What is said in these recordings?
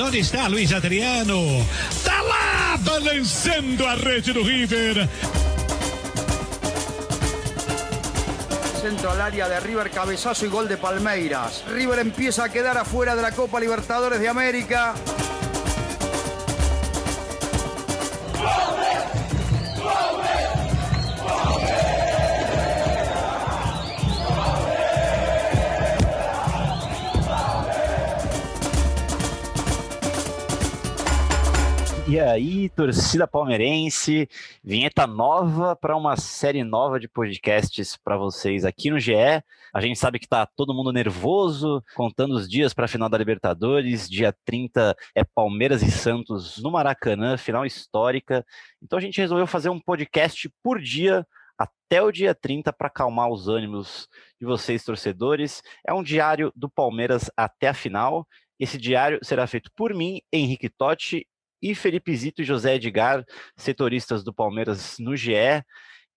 Onde está Luiz Adriano? Tá lá, balançando a rede River. Centro al área de River, cabezazo y gol de Palmeiras. River empieza a quedar afuera de la Copa Libertadores de América. E aí, torcida palmeirense, vinheta nova para uma série nova de podcasts para vocês aqui no GE. A gente sabe que está todo mundo nervoso, contando os dias para a final da Libertadores. Dia 30 é Palmeiras e Santos no Maracanã, final histórica. Então a gente resolveu fazer um podcast por dia até o dia 30 para acalmar os ânimos de vocês, torcedores. É um diário do Palmeiras até a final. Esse diário será feito por mim, Henrique Totti, e Felipe Zito e José Edgar, setoristas do Palmeiras no GE.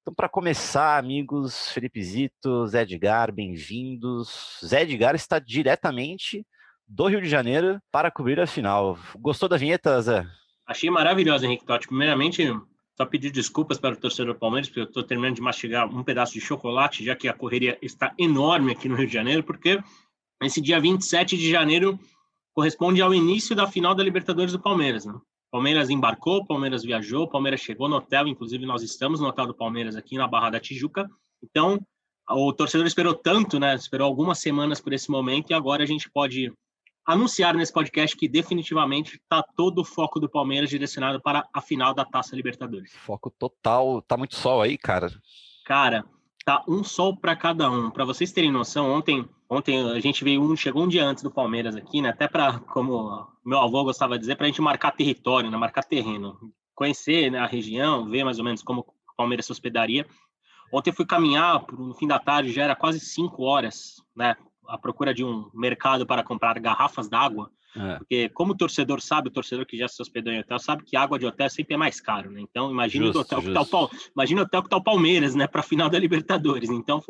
Então, para começar, amigos, Felipe Zito, Zé Edgar, bem-vindos. Zé Edgar está diretamente do Rio de Janeiro para cobrir a final. Gostou da vinheta, Zé? Achei maravilhosa, Henrique Totti. Primeiramente, só pedir desculpas para o torcedor do Palmeiras, porque eu estou terminando de mastigar um pedaço de chocolate, já que a correria está enorme aqui no Rio de Janeiro, porque esse dia 27 de janeiro corresponde ao início da final da Libertadores do Palmeiras. Né? Palmeiras embarcou, Palmeiras viajou, Palmeiras chegou no hotel, inclusive nós estamos no hotel do Palmeiras aqui na Barra da Tijuca. Então, o torcedor esperou tanto, né? Esperou algumas semanas por esse momento e agora a gente pode anunciar nesse podcast que definitivamente está todo o foco do Palmeiras direcionado para a final da Taça Libertadores. Foco total. Tá muito sol aí, cara. Cara, tá um sol para cada um. Para vocês terem noção, ontem Ontem a gente veio um, chegou um dia antes do Palmeiras aqui, né? Até para, como meu avô gostava de dizer, para a gente marcar território, né? Marcar terreno, conhecer né, a região, ver mais ou menos como o Palmeiras se hospedaria. Ontem fui caminhar no fim da tarde, já era quase cinco horas, né? À procura de um mercado para comprar garrafas d'água. É. Porque, como o torcedor sabe, o torcedor que já se hospedou em hotel sabe que água de hotel sempre é mais caro, né? Então, imagina o hotel que tá o imagina o hotel que tá o Palmeiras, né? Para a final da Libertadores. Então,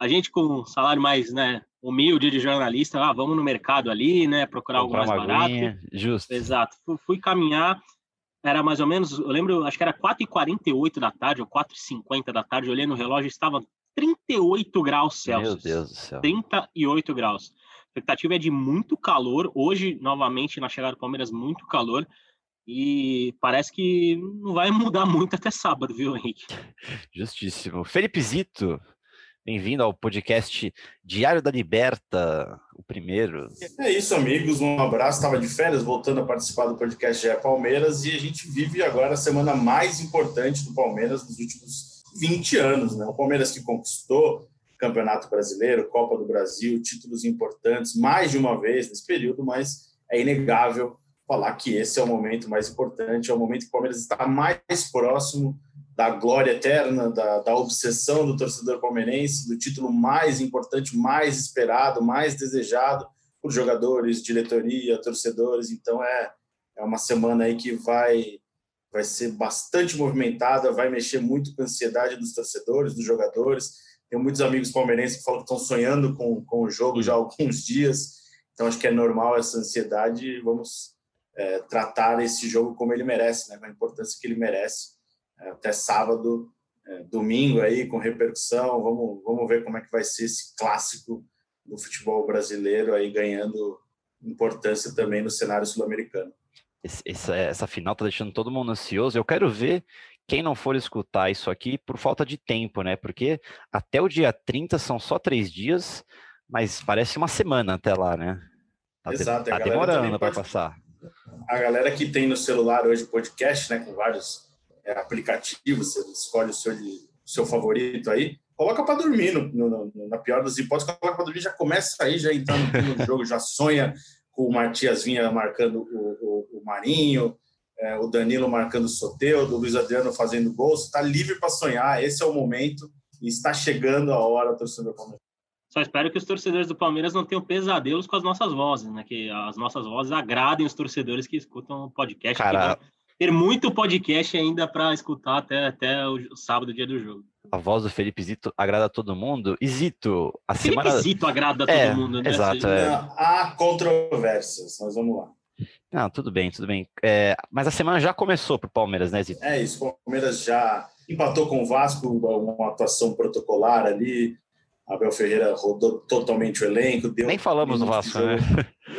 a gente com um salário mais, né? humilde de jornalista, ah, vamos no mercado ali, né, procurar algo mais barato. Justo. Exato. Fui, fui, caminhar, era mais ou menos, eu lembro, acho que era 4h48 da tarde, ou 4h50 da tarde, olhei no relógio, estava 38 graus Celsius. Meu Deus do céu. 38 graus. A expectativa é de muito calor. Hoje, novamente, na chegada do Palmeiras, muito calor. E parece que não vai mudar muito até sábado, viu, Henrique? Justíssimo. Felipe Zito, Bem-vindo ao podcast Diário da Liberta, o primeiro. É isso, amigos. Um abraço. Estava de férias, voltando a participar do podcast GE Palmeiras e a gente vive agora a semana mais importante do Palmeiras nos últimos 20 anos. Né? O Palmeiras que conquistou Campeonato Brasileiro, Copa do Brasil, títulos importantes mais de uma vez nesse período, mas é inegável falar que esse é o momento mais importante, é o momento que o Palmeiras está mais próximo da glória eterna, da, da obsessão do torcedor palmeirense, do título mais importante, mais esperado, mais desejado por jogadores, diretoria, torcedores. Então é, é uma semana aí que vai vai ser bastante movimentada, vai mexer muito com a ansiedade dos torcedores, dos jogadores. Tenho muitos amigos palmeirenses que falam que estão sonhando com, com o jogo já há alguns dias. Então acho que é normal essa ansiedade. Vamos é, tratar esse jogo como ele merece, né? com a importância que ele merece até sábado, é, domingo aí com repercussão. Vamos, vamos ver como é que vai ser esse clássico do futebol brasileiro aí ganhando importância também no cenário sul-americano. Essa, essa final tá deixando todo mundo ansioso. Eu quero ver quem não for escutar isso aqui por falta de tempo, né? Porque até o dia 30 são só três dias, mas parece uma semana até lá, né? Tá, Exato, tá demorando para passar. A galera que tem no celular hoje podcast, né, com vários é, aplicativo, você escolhe o seu, o seu favorito aí, coloca para dormir, no, no, na pior das hipóteses, coloca para dormir, já começa aí, já entrando no jogo, já sonha com o Matias Vinha marcando o, o, o Marinho, é, o Danilo marcando o Soteudo, o Luiz Adriano fazendo gol, você está livre para sonhar, esse é o momento, e está chegando a hora, torcedor Palmeiras. Só espero que os torcedores do Palmeiras não tenham pesadelos com as nossas vozes, né? Que as nossas vozes agradem os torcedores que escutam o podcast. Cara, ter muito podcast ainda para escutar até, até o sábado, dia do jogo. A voz do Felipe Zito agrada a todo mundo. E Zito, a Felipe semana. Zito agrada a todo é, mundo, né? Exato. É. Há controvérsias, mas vamos lá. Não, tudo bem, tudo bem. É, mas a semana já começou para o Palmeiras, né, Zito? É isso, o Palmeiras já empatou com o Vasco, uma atuação protocolar ali. Abel Ferreira rodou totalmente o elenco. Nem falamos do Vasco, né?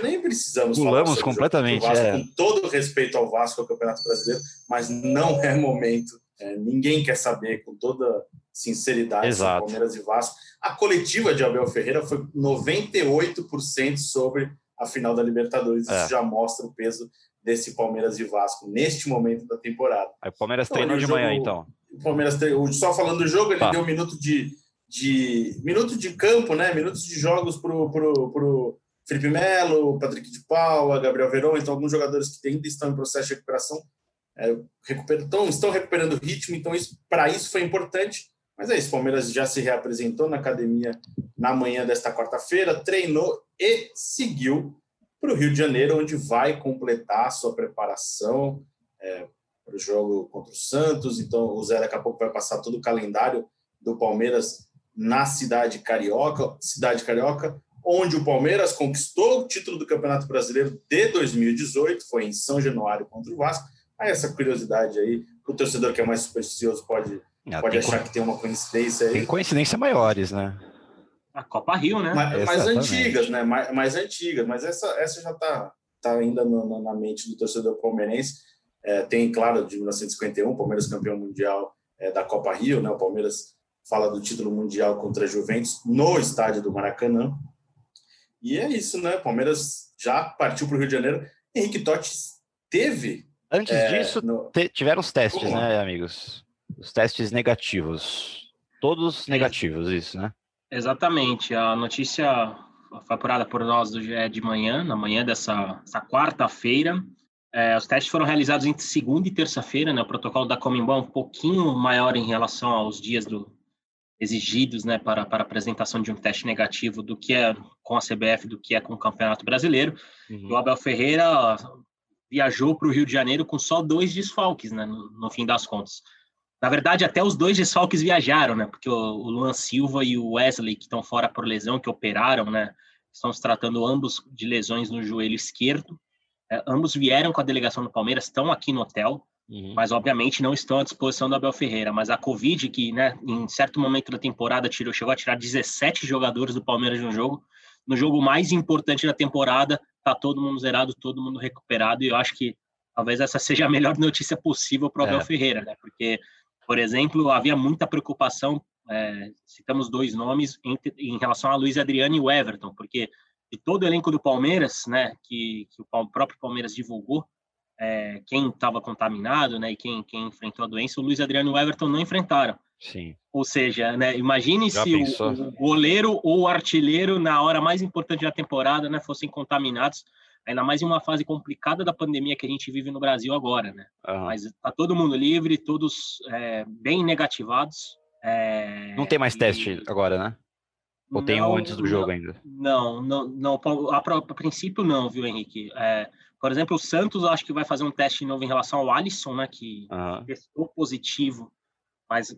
Nem precisamos Pulamos falar completamente. Vasco, é. Com todo respeito ao Vasco, ao Campeonato Brasileiro, mas não é momento. É, ninguém quer saber, com toda sinceridade, Exato. Palmeiras e Vasco. A coletiva de Abel Ferreira foi 98% sobre a final da Libertadores. É. Isso já mostra o peso desse Palmeiras e Vasco neste momento da temporada. Aí o Palmeiras Então, treinou de manhã, jogou- então. O Palmeiras, tre- só falando do jogo, ele Tá. deu um minuto de, de minuto de campo, né? Minutos de jogos pro, pro, pro Felipe Melo, Patrick de Paula, Gabriel Verón, então alguns jogadores que ainda estão em processo de recuperação é, recuperam, estão, estão recuperando ritmo, então isso para isso foi importante. Mas é isso, o Palmeiras já se reapresentou na academia na manhã desta quarta-feira, treinou e seguiu para o Rio de Janeiro, onde vai completar sua preparação é, para o jogo contra o Santos. Então, o Zé daqui a pouco vai passar todo o calendário do Palmeiras na cidade carioca, cidade carioca, onde o Palmeiras conquistou o título do Campeonato Brasileiro de 2018, foi em São Januário contra o Vasco. Aí essa curiosidade aí, o torcedor que é mais supersticioso pode, Ah, pode achar co- que tem uma coincidência aí. tem coincidência maiores, né? A Copa Rio, né? mais, mais Exatamente. antigas, né? Mais, mais antigas, mas essa, essa já está tá ainda no- no- na mente do torcedor palmeirense. É, tem, claro, de 1951, Palmeiras campeão mundial é, da Copa Rio, né? O Palmeiras fala do título mundial contra a Juventus no estádio do Maracanã. E é isso, né? Palmeiras já partiu para o Rio de Janeiro. Henrique Totti teve. Antes é, disso, no- tiveram os testes, lá. né, amigos? Os testes negativos. Todos negativos, isso, né? Exatamente. A notícia foi apurada por nós do GE de manhã, na manhã dessa, dessa quarta-feira. É, os testes foram realizados entre segunda e terça-feira, né? O protocolo da Comembol é um pouquinho maior em relação aos dias do, exigidos, né, para, para apresentação de um teste negativo do que é com a CBF, do que é com o Campeonato Brasileiro. Uhum. O Abel Ferreira viajou para o Rio de Janeiro com só dois desfalques, né, no, no fim das contas. Na verdade, até os dois desfalques viajaram, né, porque o, o Luan Silva e o Wesley, que estão fora por lesão, que operaram, né, estão se tratando ambos de lesões no joelho esquerdo. É, ambos vieram com a delegação do Palmeiras, estão aqui no hotel, Uhum. mas obviamente não estão à disposição do Abel Ferreira. Mas a Covid, que né, em certo momento da temporada tirou, chegou a tirar 17 jogadores do Palmeiras de um jogo, no jogo mais importante da temporada, tá todo mundo zerado, todo mundo recuperado, e eu acho que talvez essa seja a melhor notícia possível para o Abel É. Ferreira, né? Porque, por exemplo, havia muita preocupação, é, citamos dois nomes, entre, em relação a Luiz Adriano e o Everton, porque de todo o elenco do Palmeiras, né, que, que o próprio Palmeiras divulgou, é, quem estava contaminado, né, e quem, quem enfrentou a doença, o Luiz Adriano e o Everton não enfrentaram. Sim. Ou seja, né, imagine Já se o, o goleiro ou o artilheiro, na hora mais importante da temporada, né, fossem contaminados, ainda mais em uma fase complicada da pandemia que a gente vive no Brasil agora, né? Aham. Mas tá todo mundo livre, todos é, bem negativados. é, Não tem mais e- teste agora, né? Ou tem um Não, antes do jogo ainda? Não, não, não. A, pro- a princípio não, viu, Henrique? É, por exemplo, o Santos acho que vai fazer um teste novo em relação ao Alisson, né? Que Aham. testou positivo, mas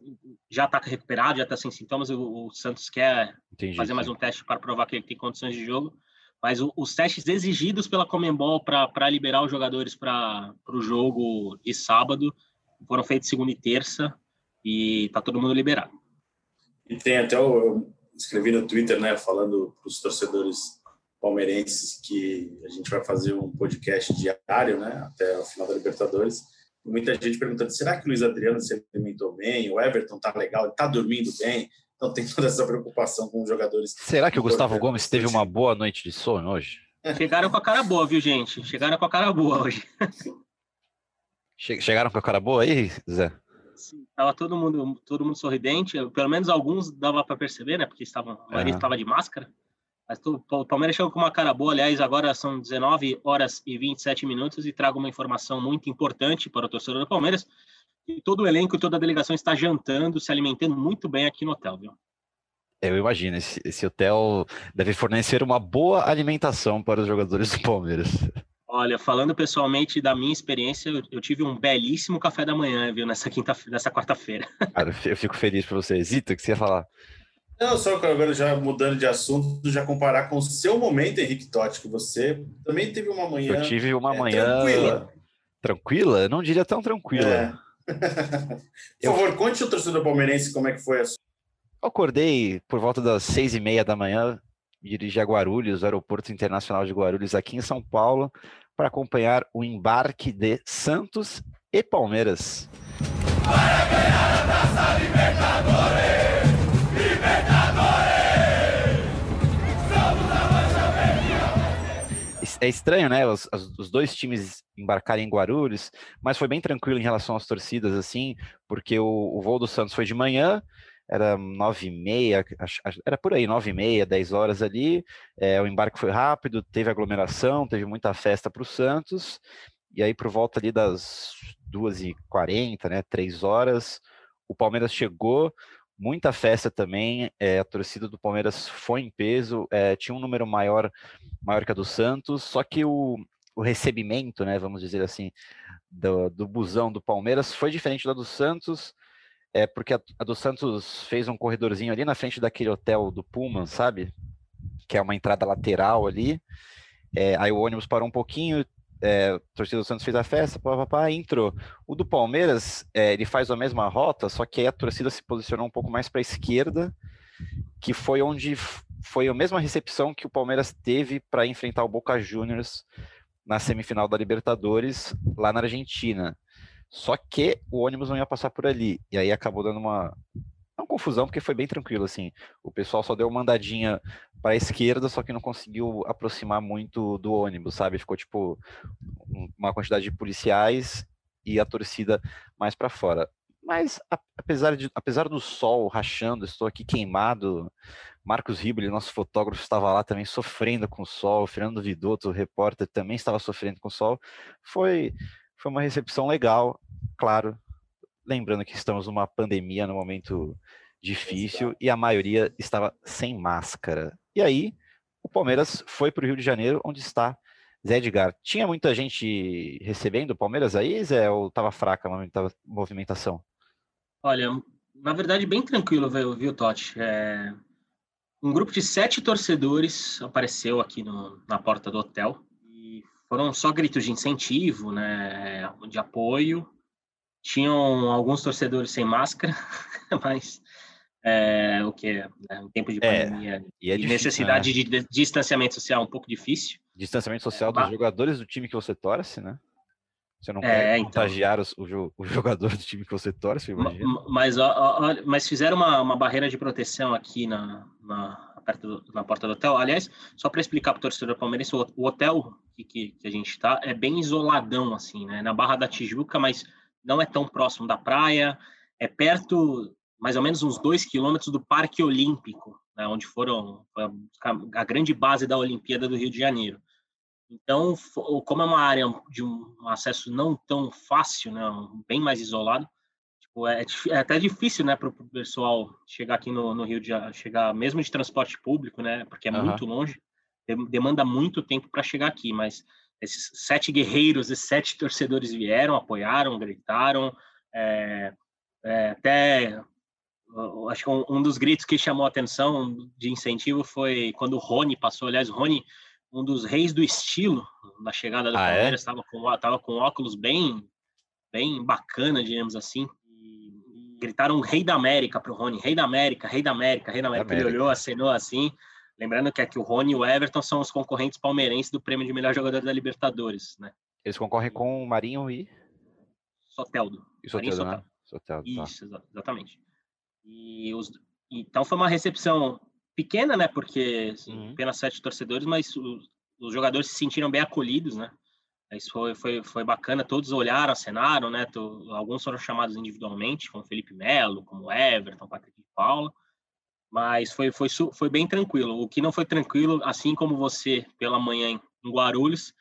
já está recuperado, já está sem sintomas. O, o Santos quer Entendi. fazer mais um teste para provar que ele tem condições de jogo. Mas o- os testes exigidos pela Comembol para liberar os jogadores para o jogo de sábado foram feitos segunda e terça e tá todo mundo liberado. E tem até o, eu escrevi no Twitter, né, falando para os torcedores palmeirenses que a gente vai fazer um podcast diário, né, até o final da Libertadores. Muita gente perguntando: será que o Luiz Adriano se alimentou bem? O Everton tá legal? Ele tá dormindo bem? Então tem toda essa preocupação com os jogadores. Será que o Gustavo. Gomes teve uma boa noite de sono hoje? Chegaram com a cara boa, viu, gente? Chegaram com a cara boa hoje. Che- Chegaram com a cara boa aí, Zé? Sim, Tava todo mundo, todo mundo sorridente, pelo menos alguns dava para perceber, né? Porque estavam, a maioria estava de máscara. Mas o Palmeiras chegou com uma cara boa, aliás, agora são 19 horas e 27 minutos e trago uma informação muito importante para o torcedor do Palmeiras. E todo o elenco e toda a delegação está jantando, se alimentando muito bem aqui no hotel, viu? Eu imagino, esse, esse hotel deve fornecer uma boa alimentação para os jogadores do Palmeiras. Olha, falando pessoalmente da minha experiência, eu, eu tive um belíssimo café da manhã, viu, nessa quinta, nessa quarta-feira. Cara, eu fico feliz por você. Zito, o que você ia falar? Não, só que agora já mudando de assunto, já comparar com o seu momento, Henrique Totti, que você também teve uma manhã. Eu tive uma é, manhã. Tranquila. Tranquila? Eu não diria tão tranquila. É. Por favor, conte o torcedor palmeirense como é que foi a sua. Eu acordei por volta das seis e meia da manhã, dirigi a Guarulhos, Aeroporto Internacional de Guarulhos, aqui em São Paulo, para acompanhar o embarque de Santos e Palmeiras. Para ganhar a Taça Libertadores! É estranho, né? Os, os, dois times embarcarem em Guarulhos, mas foi bem tranquilo em relação às torcidas, assim, porque o, o voo do Santos foi de manhã, era nove e meia, era por aí, nove e meia, dez horas ali. É, o embarque foi rápido, teve aglomeração, teve muita festa para o Santos. E aí, por volta ali das duas e quarenta, né, três horas, o Palmeiras chegou muita festa também. É, a torcida do Palmeiras foi em peso, é, tinha um número maior, maior que a do Santos, só que o, o recebimento, né, vamos dizer assim, do, do busão do Palmeiras foi diferente da do Santos, é porque a, a, do Santos fez um corredorzinho ali na frente daquele hotel do Pullman, sabe? Que é uma entrada lateral ali. É, aí o ônibus parou um pouquinho, é, a torcida do Santos fez a festa, papapá, entrou. O do Palmeiras, é, ele faz a mesma rota, só que aí a torcida se posicionou um pouco mais para a esquerda, que foi onde foi a mesma recepção que o Palmeiras teve para enfrentar o Boca Juniors na semifinal da Libertadores, lá na Argentina. Só que o ônibus não ia passar por ali, e aí acabou dando uma, uma confusão, porque foi bem tranquilo, assim. O pessoal só deu uma andadinha para a esquerda, só que não conseguiu aproximar muito do ônibus, sabe? Ficou tipo uma quantidade de policiais e a torcida mais para fora. Mas apesar, de, apesar do sol rachando, estou aqui queimado. Marcos Riboli, nosso fotógrafo, estava lá também sofrendo com o sol. Fernando Vidotto, repórter, também estava sofrendo com o sol. Foi, foi uma recepção legal, claro. Lembrando que estamos numa pandemia, num momento difícil, e a maioria estava sem máscara. E aí, o Palmeiras foi para o Rio de Janeiro, onde está Zé Edgar. Tinha muita gente recebendo o Palmeiras aí, Zé, ou estava fraca a movimentação? Olha, na verdade, bem tranquilo, viu, viu Totti? É... Um grupo de sete torcedores apareceu aqui no, na porta do hotel e foram só gritos de incentivo, né, de apoio. Tinham alguns torcedores sem máscara, mas é, o que é né, um tempo de é, pandemia e, é e necessidade né? de, distanciamento social um pouco difícil. Distanciamento social dos jogadores do time que você torce, né? Você não quer então. contagiar os, o, o, jogador do time que você torce, imagina. Mas, ó, ó, mas fizeram uma, uma barreira de proteção aqui na, na, perto do, na porta do hotel. Aliás, só para explicar para o torcedor palmeirense, o, o hotel que, que, que, a gente está é bem isoladão, assim, né? Na Barra da Tijuca, mas não é tão próximo da praia. É perto mais ou menos uns dois quilômetros do Parque Olímpico, né, onde foram a, grande base da Olimpíada do Rio de Janeiro. Então, como é uma área de um acesso não tão fácil, né, bem mais isolado, tipo, é, é, até difícil, né, para o pessoal chegar aqui no, no, Rio de Janeiro, chegar mesmo de transporte público, né, porque é uhum. muito longe, demanda muito tempo para chegar aqui, mas esses sete guerreiros, esses sete torcedores vieram, apoiaram, gritaram, é, é, até acho que um, um, dos gritos que chamou a atenção de incentivo foi quando o Rony passou. Aliás, o Rony, um dos reis do estilo na chegada do ah, é? Palmeiras, estava é? com, tava com óculos bem, bem bacana, digamos assim. E, gritaram Rei da América para o Rony: Rei da América, Rei da América, Rei da América. América. Ele olhou, acenou assim. Lembrando que aqui o Rony e o Everton são os concorrentes palmeirenses do prêmio de melhor jogador da Libertadores, né? Eles concorrem com o Marinho e. Soteldo. E Soteldo, né? Soteldo, tá. Isso, exatamente. E os, então foi uma recepção pequena, né? Porque assim, uhum. apenas sete torcedores, mas os, os, jogadores se sentiram bem acolhidos, né? Isso foi, foi, foi bacana, todos olharam, acenaram, né? alguns foram chamados individualmente, como Felipe Melo, como Everton, Patrick de Paula, mas foi, foi, foi bem tranquilo. O que não foi tranquilo, assim como você pela manhã em Guarulhos,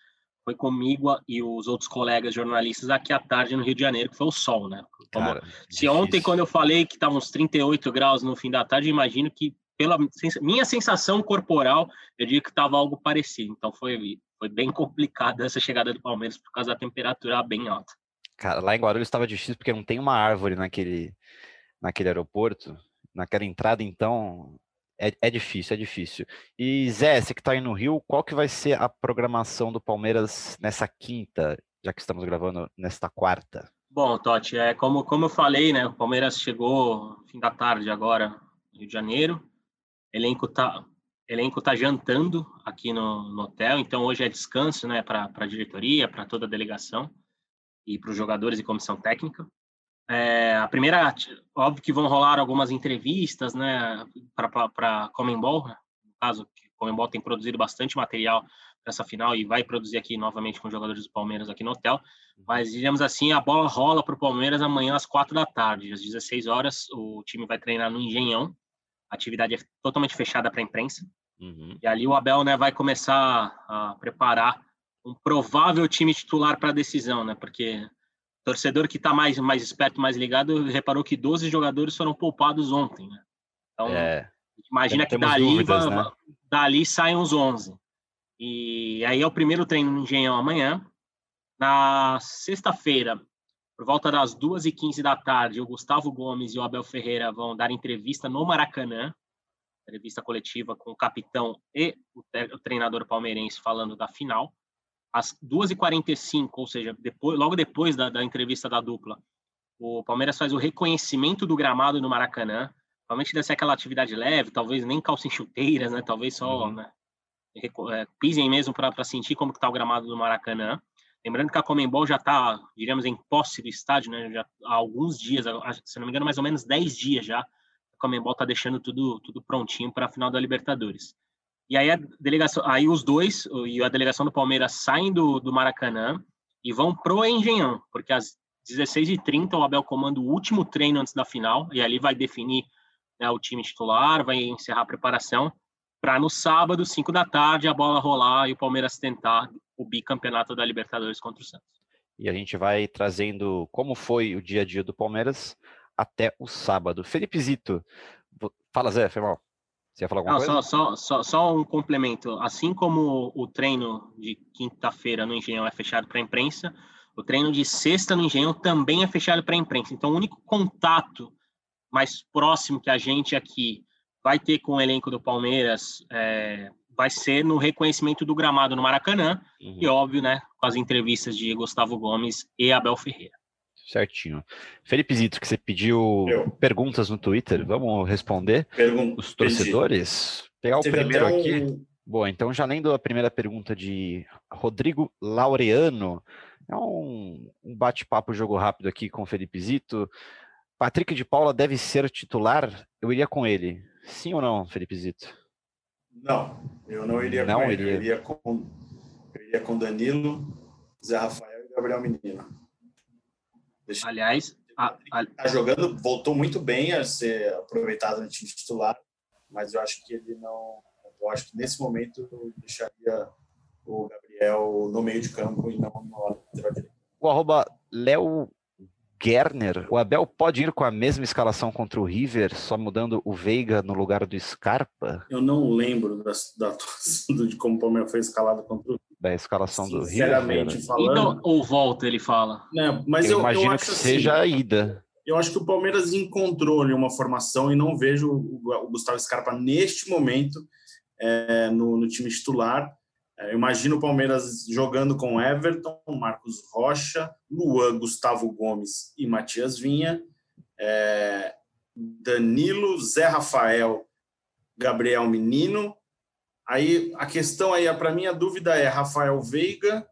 foi comigo e os outros colegas jornalistas aqui à tarde no Rio de Janeiro, que foi o sol, né? Como, Cara, se ontem, quando eu falei que estavam uns 38 graus no fim da tarde, imagino que, pela minha sensação corporal, eu digo que estava algo parecido. Então foi, foi bem complicado essa chegada do Palmeiras por causa da temperatura bem alta. Cara, lá em Guarulhos estava difícil porque não tem uma árvore naquele, naquele aeroporto. Naquela entrada, então, É, é difícil, é difícil. E Zé, você que está aí no Rio, qual que vai ser a programação do Palmeiras nessa quinta, já que estamos gravando nesta quarta? Bom, Totti, é, como, como eu falei, né, o Palmeiras chegou fim da tarde agora, Rio de Janeiro, elenco tá, elenco tá jantando aqui no, no hotel, então hoje é descanso, né, para a diretoria, para toda a delegação e para os jogadores e comissão técnica. É, a primeira, óbvio que vão rolar algumas entrevistas, né, para Comembol, né? no caso, que Comembol tem produzido bastante material nessa final e vai produzir aqui novamente com os jogadores do Palmeiras aqui no hotel. Mas, digamos assim, a bola rola para o Palmeiras amanhã às quatro da tarde, às 16 horas. O time vai treinar no Engenhão. A atividade é totalmente fechada para a imprensa. Uhum. E ali o Abel né, vai começar a preparar um provável time titular para a decisão, né? Porque torcedor que está mais, mais esperto, mais ligado, reparou que 12 jogadores foram poupados ontem, né? Então, é, imagina que dali, dúvidas, né? dali saem os 11. E aí é o primeiro treino no Engenhão amanhã. Na sexta-feira, por volta das 2h15 da tarde, o Gustavo Gomes e o Abel Ferreira vão dar entrevista no Maracanã, entrevista coletiva com o capitão e o treinador palmeirense falando da final às 2h45, ou seja, depois, logo depois da, da, entrevista da dupla, o Palmeiras faz o reconhecimento do gramado no Maracanã. Provavelmente deve ser aquela atividade leve, talvez nem calça em chuteiras, né? Talvez só uhum. né? É, pisem mesmo para sentir como está o gramado do Maracanã. Lembrando que a Comembol já está, diríamos, em posse do estádio, né? Já há alguns dias, se não me engano, mais ou menos 10 dias já. A Comembol está deixando tudo, tudo prontinho para a final da Libertadores. E aí a delegação, aí os dois e a delegação do Palmeiras saem do, do Maracanã e vão pro Engenhão, porque às 16h30 o Abel comanda o último treino antes da final e ali vai definir né, o time titular, vai encerrar a preparação para no sábado, 5 da tarde, a bola rolar e o Palmeiras tentar o bicampeonato da Libertadores contra o Santos. E a gente vai trazendo como foi o dia a dia do Palmeiras até o sábado. Felipe Zito, fala Zé, foi mal. Você ia falar alguma Não, coisa? Só, só, só, um complemento. Assim como o treino de quinta-feira no Engenhão é fechado para a imprensa, o treino de sexta no Engenhão também é fechado para a imprensa. Então, o único contato mais próximo que a gente aqui vai ter com o elenco do Palmeiras é, vai ser no reconhecimento do gramado no Maracanã uhum. e, óbvio, né, com as entrevistas de Gustavo Gomes e Abel Ferreira. Certinho. Felipe Zito, que você pediu Eu. perguntas no Twitter, vamos responder Pergun os torcedores? Pedi. Pegar o Teve primeiro um... aqui. Boa, então já lendo a primeira pergunta de Rodrigo Laureano, é um, um bate-papo jogo rápido aqui com o Felipe Zito. Patrick de Paula deve ser titular? Eu iria com ele. Sim ou não, Felipe Zito? Não, eu não iria não com iria. ele. Eu iria com, eu iria com Danilo, Zé Rafael e Gabriel Menino. Deixa Aliás, a, a... Tá jogando, voltou muito bem a ser aproveitado no time titular, mas eu acho que ele não. Eu acho que nesse momento eu deixaria o Gabriel no meio de campo e não no lateral direito. O arroba Léo Gerner, o Abel pode ir com a mesma escalação contra o River, só mudando o Veiga no lugar do Scarpa? Eu não lembro da, da, de como o Palmeiras foi escalado contra o Da escalação do River. Sinceramente falando. Ida ou volta, ele fala. É, mas eu, eu imagino eu que assim, seja a ida. Eu acho que o Palmeiras encontrou ali uma formação e não vejo o, Gustavo Scarpa neste momento é, no, no time titular. É, eu imagino o Palmeiras jogando com Everton, Marcos Rocha, Luan, Gustavo Gomes e Matias Vinha, é, Danilo, Zé Rafael, Gabriel Menino. Aí a questão aí, para mim, a dúvida é Rafael Veiga,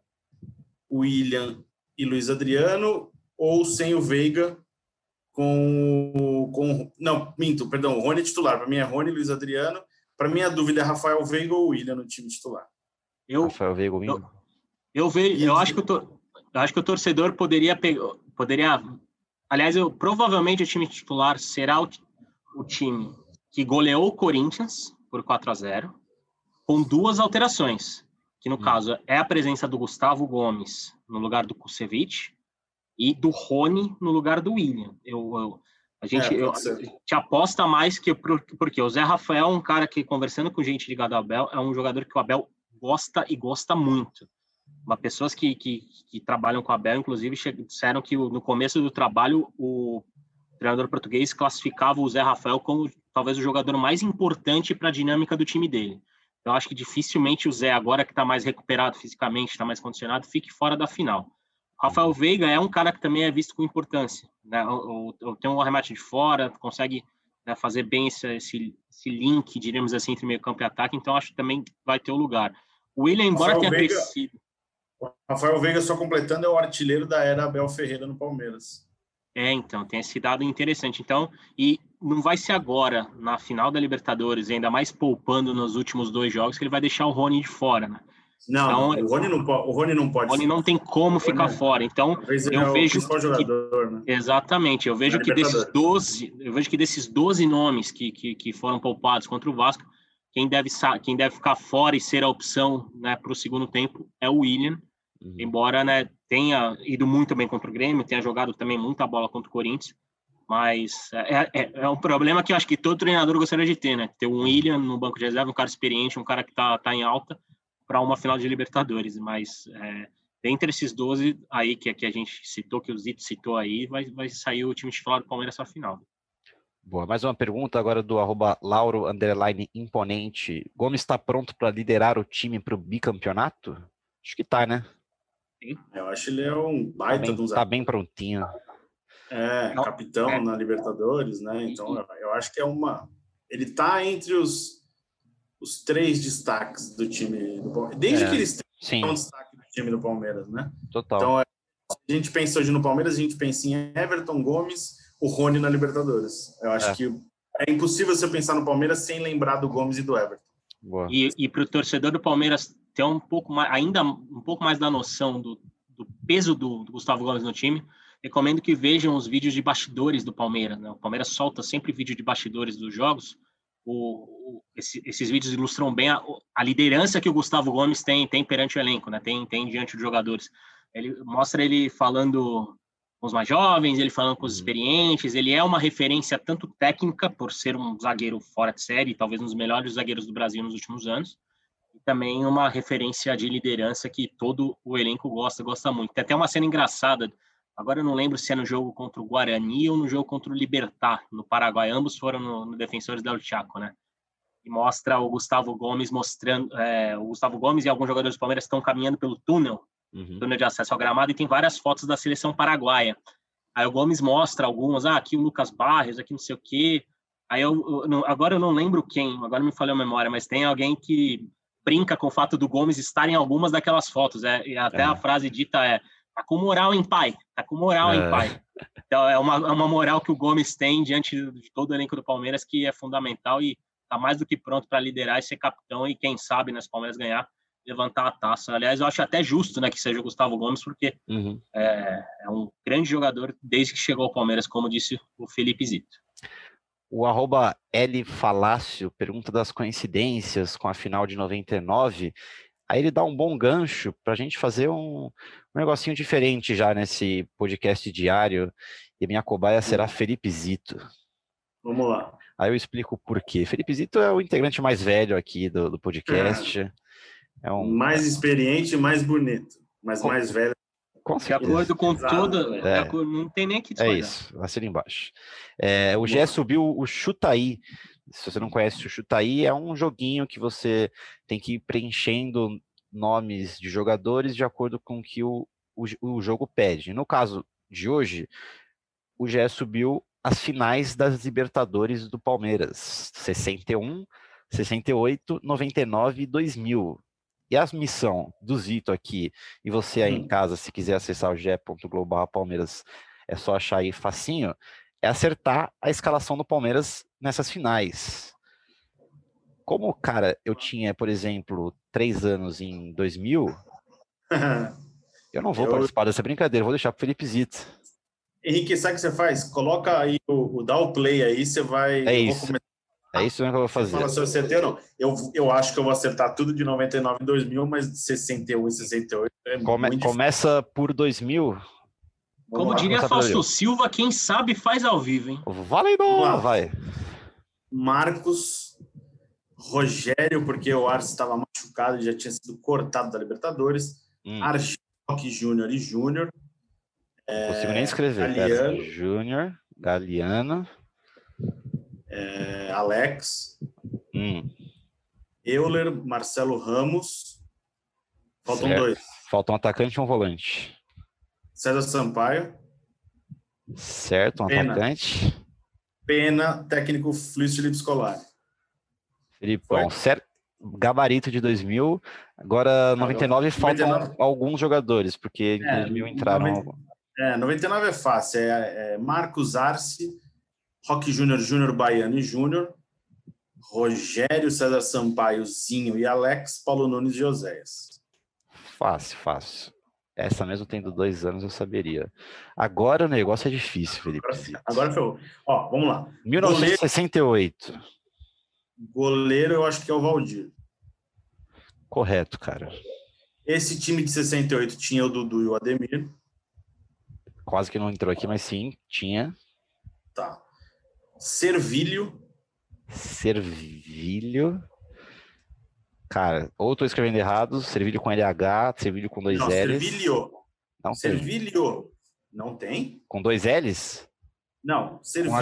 William e Luiz Adriano, ou sem o Veiga com. com não, minto, perdão, o Rony titular. Para mim é Rony, Luiz Adriano. Para mim a dúvida é Rafael Veiga ou William no time titular. Eu, Rafael Veiga eu, eu vejo, eu acho que o, eu acho que o torcedor poderia pegar, poderia, aliás, eu provavelmente o time titular será o, o time que goleou o Corinthians por 4 a 0, com duas alterações, que no hum. caso é a presença do Gustavo Gomes no lugar do Kusevich e do Rony no lugar do William. Eu, eu a gente, é, eu, te aposta mais que porque o Zé Rafael é um cara que conversando com gente ligada ao Abel é um jogador que o Abel gosta e gosta muito. Uma pessoas que, que, que trabalham com a Bel, inclusive, disseram que no começo do trabalho o treinador português classificava o Zé Rafael como talvez o jogador mais importante para a dinâmica do time dele. Eu acho que dificilmente o Zé, agora que está mais recuperado fisicamente, está mais condicionado, fique fora da final. Rafael Veiga é um cara que também é visto com importância. Né? Tem um arremate de fora, consegue né, fazer bem esse, esse, esse, link, diríamos assim, entre meio campo e ataque, então acho que também vai ter o lugar. O William, embora Rafael tenha Veiga, crescido... Rafael Veiga, só completando, é o artilheiro da era Abel Ferreira no Palmeiras. É, então, tem esse dado interessante. Então, e não vai ser agora, na final da Libertadores, ainda mais poupando nos últimos dois jogos, que ele vai deixar o Rony de fora, né? Não, então, o, Rony não pode, o Rony não pode. O Rony não tem como ficar fora. Então, eu é vejo que, jogador, né? exatamente, eu vejo que desses 12, eu vejo que desses 12 nomes que, que, que foram poupados contra o Vasco, quem deve quem deve ficar fora e ser a opção, né, para o segundo tempo é o William. Uhum. Embora, né, tenha ido muito bem contra o Grêmio, tenha jogado também muita bola contra o Corinthians, mas é, é, é, um problema que eu acho que todo treinador gostaria de ter, né? Ter um William no banco de reserva, um cara experiente, um cara que tá, tá em alta para uma final de Libertadores, mas é, dentre esses 12 aí que, que a gente citou, que o Zito citou aí, vai, vai sair o time titular do Palmeiras na final. Boa, mais uma pergunta agora do arroba Lauro Underline Imponente. Gomes está pronto para liderar o time para o bicampeonato? Acho que tá, né? Eu acho que ele é um baita tá bem, Tá bem prontinho. É, Não, capitão é. na Libertadores, né? Então, eu acho que é uma. Ele tá entre os, os três destaques do time do Palmeiras. Desde é, que eles têm um destaque do time do Palmeiras, né? Total. Então, é, a gente pensa hoje no Palmeiras, a gente pensa em Everton Gomes, o Rony na Libertadores. Eu acho é. que é impossível você pensar no Palmeiras sem lembrar do Gomes e do Everton. Boa. E, e para o torcedor do Palmeiras ter um pouco mais, ainda um pouco mais da noção do, do peso do, do, Gustavo Gomes no time, recomendo que vejam os vídeos de bastidores do Palmeiras. Né? O Palmeiras solta sempre vídeo de bastidores dos jogos. O, o, esse, esses vídeos ilustram bem a, a, liderança que o Gustavo Gomes tem, tem perante o elenco, né? tem, tem diante dos jogadores. Ele mostra ele falando com os mais jovens, ele falando com os uhum. experientes. Ele é uma referência tanto técnica, por ser um zagueiro fora de série, talvez um dos melhores zagueiros do Brasil nos últimos anos, também uma referência de liderança que todo o elenco gosta, gosta muito. Tem até uma cena engraçada, agora eu não lembro se é no jogo contra o Guarani ou no jogo contra o Libertar, no Paraguai, ambos foram no, no Defensores del Chaco, né? E mostra o Gustavo Gomes mostrando, é, o Gustavo Gomes e alguns jogadores do Palmeiras estão caminhando pelo túnel, uhum. túnel de acesso ao gramado, e tem várias fotos da seleção paraguaia. Aí o Gomes mostra algumas, ah, aqui o Lucas Barrios, aqui não sei o quê. Aí eu, eu agora eu não lembro quem, agora me falhou a memória, mas tem alguém que brinca com o fato do Gomes estar em algumas daquelas fotos. É, e até é. a frase dita é: tá com moral em pai, tá com moral é. em pai. Então é uma, é uma moral que o Gomes tem diante de todo o elenco do Palmeiras que é fundamental e tá mais do que pronto para liderar e ser capitão e quem sabe nas né, Palmeiras ganhar levantar a taça. Aliás, eu acho até justo, né, que seja o Gustavo Gomes, porque uhum. é, é um grande jogador desde que chegou ao Palmeiras, como disse o Felipe Zito. O arroba L Falácio pergunta das coincidências com a final de 99. Aí ele dá um bom gancho para a gente fazer um, um negocinho diferente já nesse podcast diário. E a minha cobaia será Felipe Zito. Vamos lá. Aí eu explico por quê. Felipe Zito é o integrante mais velho aqui do, do podcast. É. é um... Mais experiente e mais bonito. Mas mais velho com de acordo com toda. É. não tem nem que discordar. É isso, assina embaixo. É, o Gé subiu o Chutaí. Se você não conhece o Chutaí, é um joguinho que você tem que ir preenchendo nomes de jogadores de acordo com o que o, o, o jogo pede. No caso de hoje, o Gé subiu as finais das Libertadores do Palmeiras: 61, 68, 99 e 2000. E a missão do Zito aqui, e você aí em casa, se quiser acessar o ge.global Palmeiras, é só achar aí facinho, é acertar a escalação do Palmeiras nessas finais. Como, cara, eu tinha, por exemplo, três anos em 2000, eu não vou eu... participar dessa brincadeira, vou deixar para Felipe Zito. Henrique, sabe o que você faz? Coloca aí o, o dá o play aí, você vai. É isso. É isso mesmo que eu vou fazer. Fala se eu acertei ou não. Eu, eu acho que eu vou acertar tudo de 99 em 2000, mas de 61 e 68 é Come, muito Começa por 2000. Como lá, diria Fausto Silva, quem sabe faz ao vivo, hein? Valeu, vai. Marcos, Rogério, porque o Arce estava machucado e já tinha sido cortado da Libertadores. Hum. Archiok Júnior e Júnior. Não consigo nem escrever. Galeano. Júnior, Galeano. É, Alex, Hum, Euler, Marcelo Ramos. Faltam Certo. dois. falta um atacante e um volante. César Sampaio, Certo, um Pena. atacante. Pena, técnico Luiz Felipe Scolari. Certo. Gabarito de 2000. Agora, 99 faltam 99. alguns jogadores, porque em É, 2000 entraram. 90. É, 99 é fácil. É, é Marcos Arce, Roque Júnior, Júnior Baiano e Júnior, Rogério César Sampaio, Zinho e Alex, Paulo Nunes e Joséias. Fácil, fácil. Essa mesmo tendo dois anos eu saberia. Agora o negócio é difícil, Felipe. Agora foi. Ó, vamos lá. 1968. Goleiro, eu acho que é o Valdir. Correto, cara. Esse time de 68 tinha o Dudu e o Ademir. Quase que não entrou aqui, mas sim, tinha. Tá. Servilho, Servilho. Cara, ou tô escrevendo errado, Servilho com LH, Servilho com dois não, L's. Servilho. Não tem. Servilho. Não tem? Com dois L's? Não, Servilho.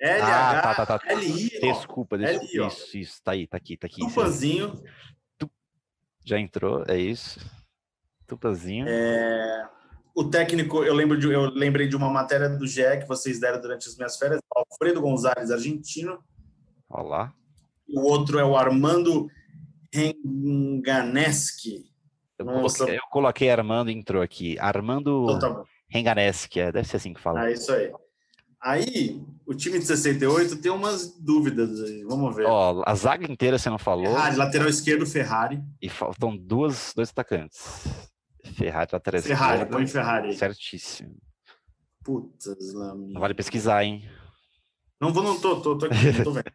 L Ah, tá, tá, tá. L I. ó. Desculpa, desculpa. ó. Isso, isso, tá aí, tá aqui, tá aqui. Tupanzinho. Já entrou, é isso. Tupazinho. É, o técnico, eu lembro de, eu lembrei de uma matéria do GE que vocês deram durante as minhas férias, Alfredo Gonzalez, argentino. Olha lá. O outro é o Armando Renganeski. Eu coloquei, eu coloquei Armando e entrou aqui. Armando Então, tá. Renganeschi, é, deve ser assim que fala. É isso aí. Aí, o time de 68 tem umas dúvidas aí. Vamos ver. Ó, a zaga inteira você não falou. Ferrari, lateral esquerdo, Ferrari. E faltam duas, dois atacantes. Ferrari lateral Ferrari, esquerda. põe Ferrari. Certíssimo. Putas, lá, minha. Não vale pesquisar, hein? Não vou, não tô, tô, tô aqui, não tô vendo.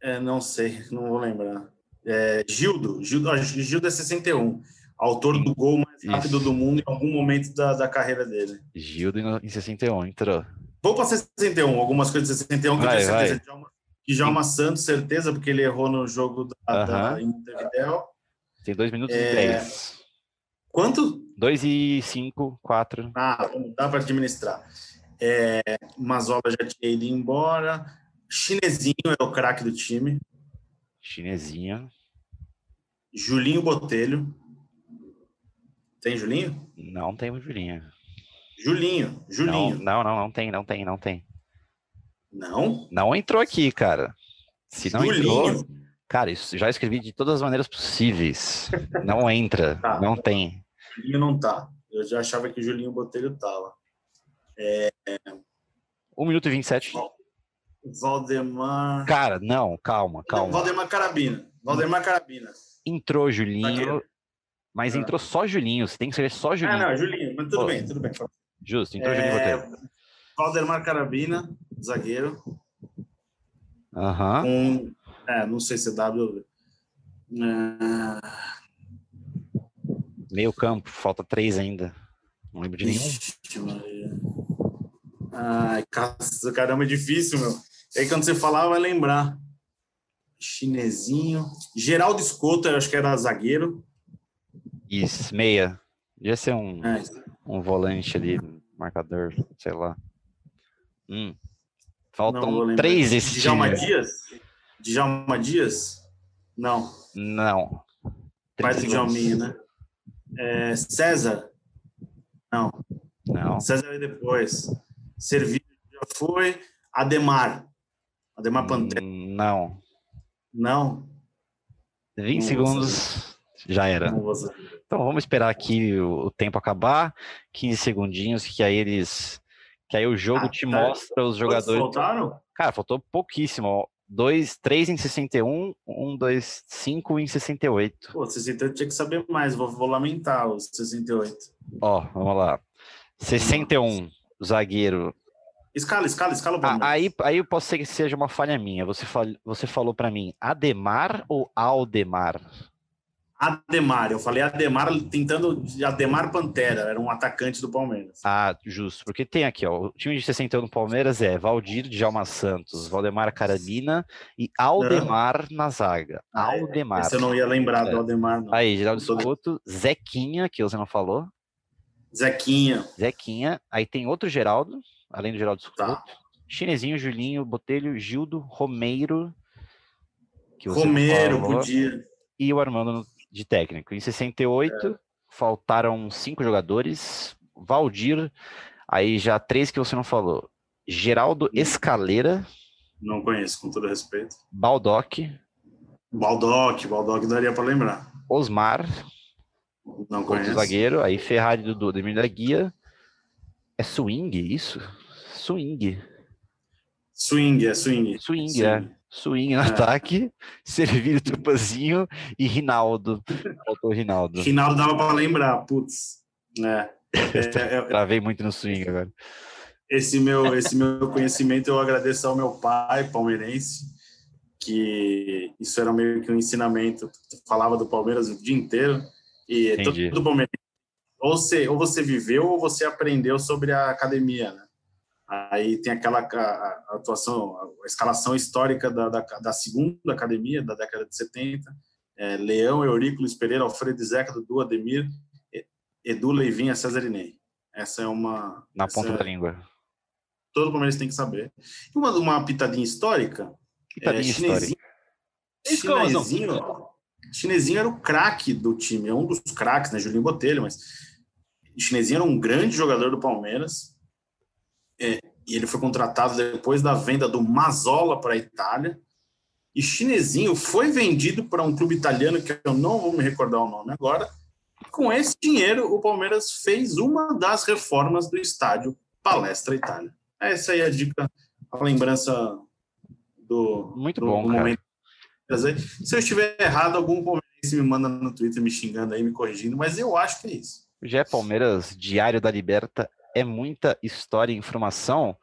É, não sei, não vou lembrar. É, Gildo, Gildo, Gildo é 61, autor do gol mais rápido Isso. do mundo em algum momento da, da carreira dele. Gildo em em 61, entrou. Vou para 61, algumas coisas de 61 que Vai, eu tenho certeza. vai. Djalma, Djalma Santos, certeza, porque ele errou no jogo da, da Aham. Montevideo. Tem dois minutos É. e dez. Quanto? Dois e cinco, quatro. Ah, dá para administrar. É, Mazola já tinha ido embora. Chinesinho é o craque do time. Chinesinha. Julinho Botelho. Tem Julinho? Não tem o Julinho. Julinho, Não, Julinho. não, não, não tem, não tem, não tem. Não? Não entrou aqui, cara. Se não Julinho. entrou. Cara, isso já escrevi de todas as maneiras possíveis. Não entra, Tá. não tem. Julinho não tá. Eu já achava que o Julinho Botelho tava. 1 minuto e 27. Valdemar. Cara, não, calma, calma. Valdemar Carabina. Valdemar Carabina. Entrou Julinho, Zagueiro. mas Ah. entrou só Julinho. Você tem que escrever só Ah, Julinho. não, Julinho. Mas tudo Pô. bem, tudo bem. Justo, entrou É, Julinho Botelho. Valdemar Carabina, zagueiro. Aham. Com. É, não sei se é W. É, Meio campo, falta três ainda. Não lembro de nenhum. Ixi. Ai, caramba, é difícil, meu. Aí quando você falar, vai lembrar. Chinesinho. Geraldo Escoto, eu acho que era zagueiro. Isso, meia. Devia ser um, É, um volante ali, marcador, sei lá. Hum. não Faltam lembrar. três desse Djalma time. Dias? Djalma Dias? Não. Não. 30 segundos. Djalminha, né? É, César? Não. Não. César é depois. Servilho já foi. Ademar. Ademar Pantera. Hum, Não. Não. 20 Não segundos, já era. Então vamos esperar aqui o, o tempo acabar, 15 segundinhos, que aí eles. Que aí o jogo Ah, te tá. mostra os jogadores. faltaram? Cara, faltou pouquíssimo. ó. Dois, três em 61, um, dois, cinco em 68. Pô, 68 tinha que saber mais. Vou, vou lamentar os 68. Ó, vamos lá. 61, zagueiro. Escala, escala, escala o Ah, aí, aí eu posso ser que seja uma falha minha. Você, fal, você falou pra mim Ademar ou Aldemar? Ademar. Eu falei Ademar tentando. Ademar Pantera. Era um atacante do Palmeiras. Ah, justo. Porque tem aqui, ó. O time de 61 do Palmeiras é Valdir Djalma Santos, Valdemar Carabina e Aldemar na zaga. Ah, é. Aldemar. Esse eu não ia lembrar É. do Ademar, não. Aí, Geraldo Escoto, Zequinha, que você não falou. Zequinha. Zequinha. Aí tem outro Geraldo, além do Geraldo Escoto. Tá. Chinesinho, Julinho, Botelho, Gildo, Romeiro. Que Romeiro, falou, podia. E o Armando de técnico. Em 68, é. faltaram cinco jogadores. Valdir, aí já três que você não falou. Geraldo Escaleira. Não conheço, com todo respeito. Baldock. Baldock, Baldock daria para lembrar. Osmar. Não conheço. zagueiro. Aí Ferrari, Dudu, Demir da Guia. É swing, isso? Swing. Swing, é swing. Swing, swing. é. Swing no é. ataque, Servilho, Tupazinho e Rinaldo. Faltou Rinaldo. Rinaldo dava para lembrar, putz. É. é, é Travei muito no swing agora. Esse meu, esse meu conhecimento eu agradeço ao meu pai, palmeirense, que isso era meio que um ensinamento. Falava do Palmeiras o dia inteiro. E Entendi. todo Palmeirense, ou você, ou você viveu ou você aprendeu sobre a academia, né? Aí tem aquela a, a atuação, a escalação histórica da, da, da, segunda academia, da década de 70. É, Leão, Eurículo, Pereira, Alfredo Zeca, Dudu, Ademir, Edu, Leivinha, César e Ney. Essa é uma... Na ponta é, da língua. Todo Palmeiras tem que saber. E uma, uma pitadinha histórica. Pitadinha é, chinesinho, histórica. Chinesinho, chinesinho era o craque do time, é um dos craques, né? Julinho Botelho, mas Chinesinho era um grande jogador do Palmeiras é, e ele foi contratado depois da venda do Mazola para a Itália. E Chinesinho foi vendido para um clube italiano que eu não vou me recordar o nome agora. Com esse dinheiro, o Palmeiras fez uma das reformas do estádio Palestra Itália. Essa aí é a dica, a lembrança do, Muito do, bom, do momento. Se eu estiver errado, algum palmeirense me manda no Twitter me xingando aí, me corrigindo, mas eu acho que é isso. Já é Palmeiras, Diário da Liberta é muita história e informação.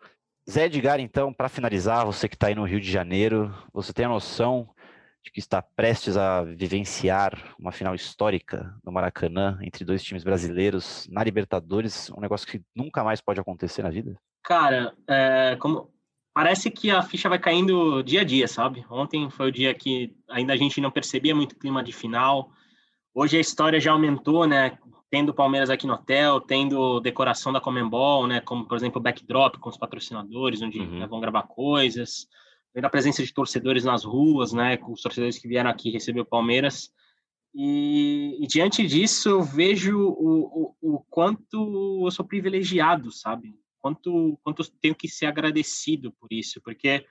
Zé Edgar, então, para finalizar, você que está aí no Rio de Janeiro, você tem a noção de que está prestes a vivenciar uma final histórica no Maracanã entre dois times brasileiros na Libertadores, um negócio que nunca mais pode acontecer na vida? Cara, é, como parece que a ficha vai caindo dia a dia, sabe? Ontem foi o dia que ainda a gente não percebia muito clima de final. Hoje a história já aumentou, né? tendo o Palmeiras aqui no hotel, tendo decoração da Comembol, né, como por exemplo o backdrop com os patrocinadores, onde uhum. né, vão gravar coisas, vendo a presença de torcedores nas ruas, né, com os torcedores que vieram aqui receber o Palmeiras. E, e diante disso, eu vejo o, o, o, quanto eu sou privilegiado, sabe? Quanto, quanto tenho que ser agradecido por isso, porque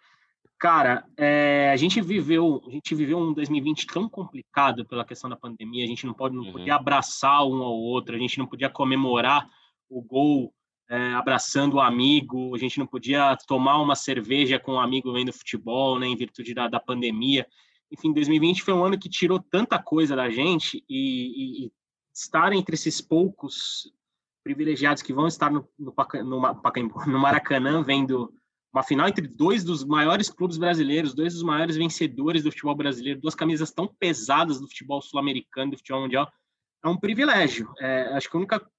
Cara, é, a gente viveu, a gente viveu um 2020 tão complicado pela questão da pandemia. A gente não pode, não uhum. podia abraçar um ao outro. A gente não podia comemorar o gol é, abraçando o amigo. A gente não podia tomar uma cerveja com um amigo vendo futebol, né, em virtude da, da pandemia. Enfim, 2020 foi um ano que tirou tanta coisa da gente e, e, e estar entre esses poucos privilegiados que vão estar no, no, no, no Maracanã vendo uma final entre dois dos maiores clubes brasileiros, dois dos maiores vencedores do futebol brasileiro, duas camisas tão pesadas do futebol sul-americano, do futebol mundial, é um privilégio. É, acho que a única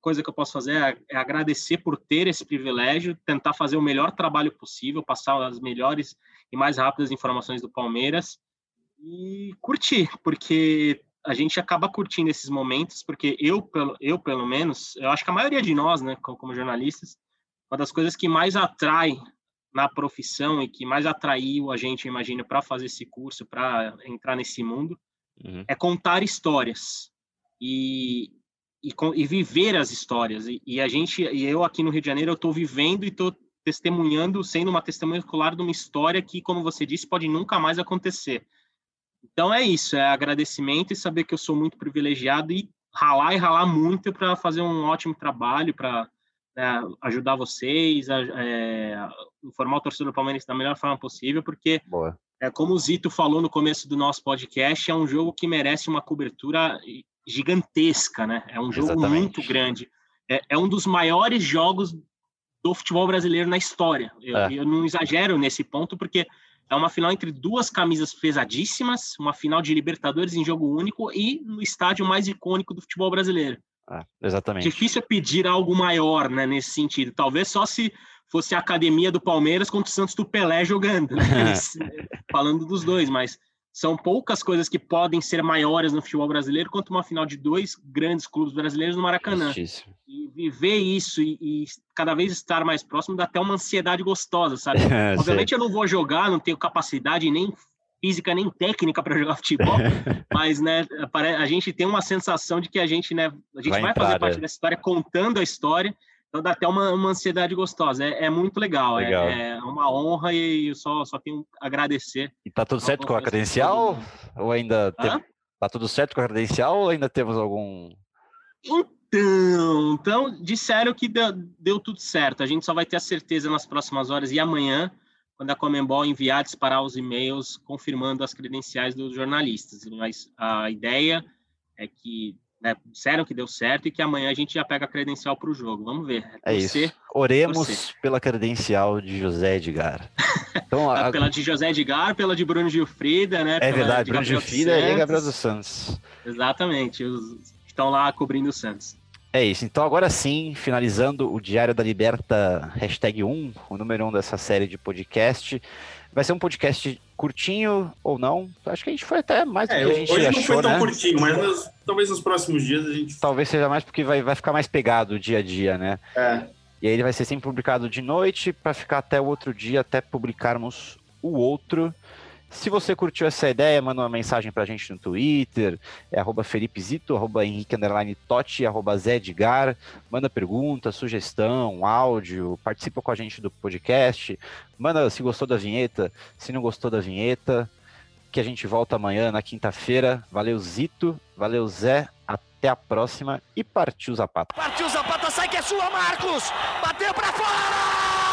coisa que eu posso fazer é, é, agradecer por ter esse privilégio, tentar fazer o melhor trabalho possível, passar as melhores e mais rápidas informações do Palmeiras e curtir, porque a gente acaba curtindo esses momentos, porque eu, eu pelo menos, eu acho que a maioria de nós, né, como jornalistas, uma das coisas que mais atrai na profissão e que mais atraiu a gente, imagino, para fazer esse curso, para entrar nesse mundo, uhum. é contar histórias e, e, e, viver as histórias. E, e, a gente, e eu aqui no Rio de Janeiro, eu estou vivendo e estou testemunhando, sendo uma testemunha ocular de uma história que, como você disse, pode nunca mais acontecer. Então é isso, é agradecimento e saber que eu sou muito privilegiado e ralar e ralar muito para fazer um ótimo trabalho, para é, ajudar vocês, a, é, informar o torcedor do Palmeiras da melhor forma possível, porque, Boa. é, como o Zito falou no começo do nosso podcast, é um jogo que merece uma cobertura gigantesca, né? É um jogo Exatamente. muito grande. É, é, um dos maiores jogos do futebol brasileiro na história. Eu, é. eu não exagero nesse ponto, porque é uma final entre duas camisas pesadíssimas, uma final de Libertadores em jogo único e no estádio mais icônico do futebol brasileiro. É, exatamente. Difícil pedir algo maior, né, nesse sentido. Talvez só se fosse a academia do Palmeiras contra o Santos do Pelé jogando, né? falando dos dois, mas são poucas coisas que podem ser maiores no futebol brasileiro quanto uma final de dois grandes clubes brasileiros no Maracanã. Justíssimo. Viver isso e, e, cada vez estar mais próximo dá até uma ansiedade gostosa, sabe? É, Obviamente eu não vou jogar, não tenho capacidade nem física nem técnica para jogar futebol, mas né, a gente tem uma sensação de que a gente, né, a gente vai, vai entrar, fazer parte é. dessa história contando a história então dá até uma, uma ansiedade gostosa. É, é muito legal, é, legal. É, é, uma honra e eu só, só tenho agradecer. E tá tudo certo com a credencial? Ou ainda tem... tá tudo certo com a credencial ou ainda temos algum. Então, então disseram que deu, deu tudo certo. A gente só vai ter a certeza nas próximas horas e amanhã, quando a Comembol enviar disparar os e-mails confirmando as credenciais dos jornalistas. Mas a ideia é que né, disseram que deu certo e que amanhã a gente já pega a credencial para o jogo. Vamos ver. É, isso. Oremos pela credencial de José Edgar. Então, a... pela de José Edgar, pela de Bruno Gilfrida, né? É verdade, Bruno Gilfrida e Gabriel dos Santos. Exatamente, os estão lá cobrindo o Santos. É isso, então agora sim, finalizando o Diário da Liberta, hashtag 1, o número 1 dessa série de podcast. Vai ser um podcast curtinho ou não? Acho que a gente foi até mais do é, que a gente hoje achou, não foi tão né? curtinho, mas nos, talvez nos próximos dias a gente... Talvez seja mais porque vai, vai ficar mais pegado o dia a dia, né? É. E aí ele vai ser sempre publicado de noite para ficar até o outro dia, até publicarmos o outro. Se você curtiu essa ideia, manda uma mensagem pra gente no Twitter, é arroba Felipezito, arroba Henrique Underline Totti, arroba Zé Edgar, manda pergunta, sugestão, áudio, participa com a gente do podcast, manda se gostou da vinheta, se não gostou da vinheta, que a gente volta amanhã, na quinta-feira. Valeu, Zito, valeu, Zé, até a próxima e partiu Zapata. Partiu Zapata, sai que é sua, Marcos! Bateu pra fora!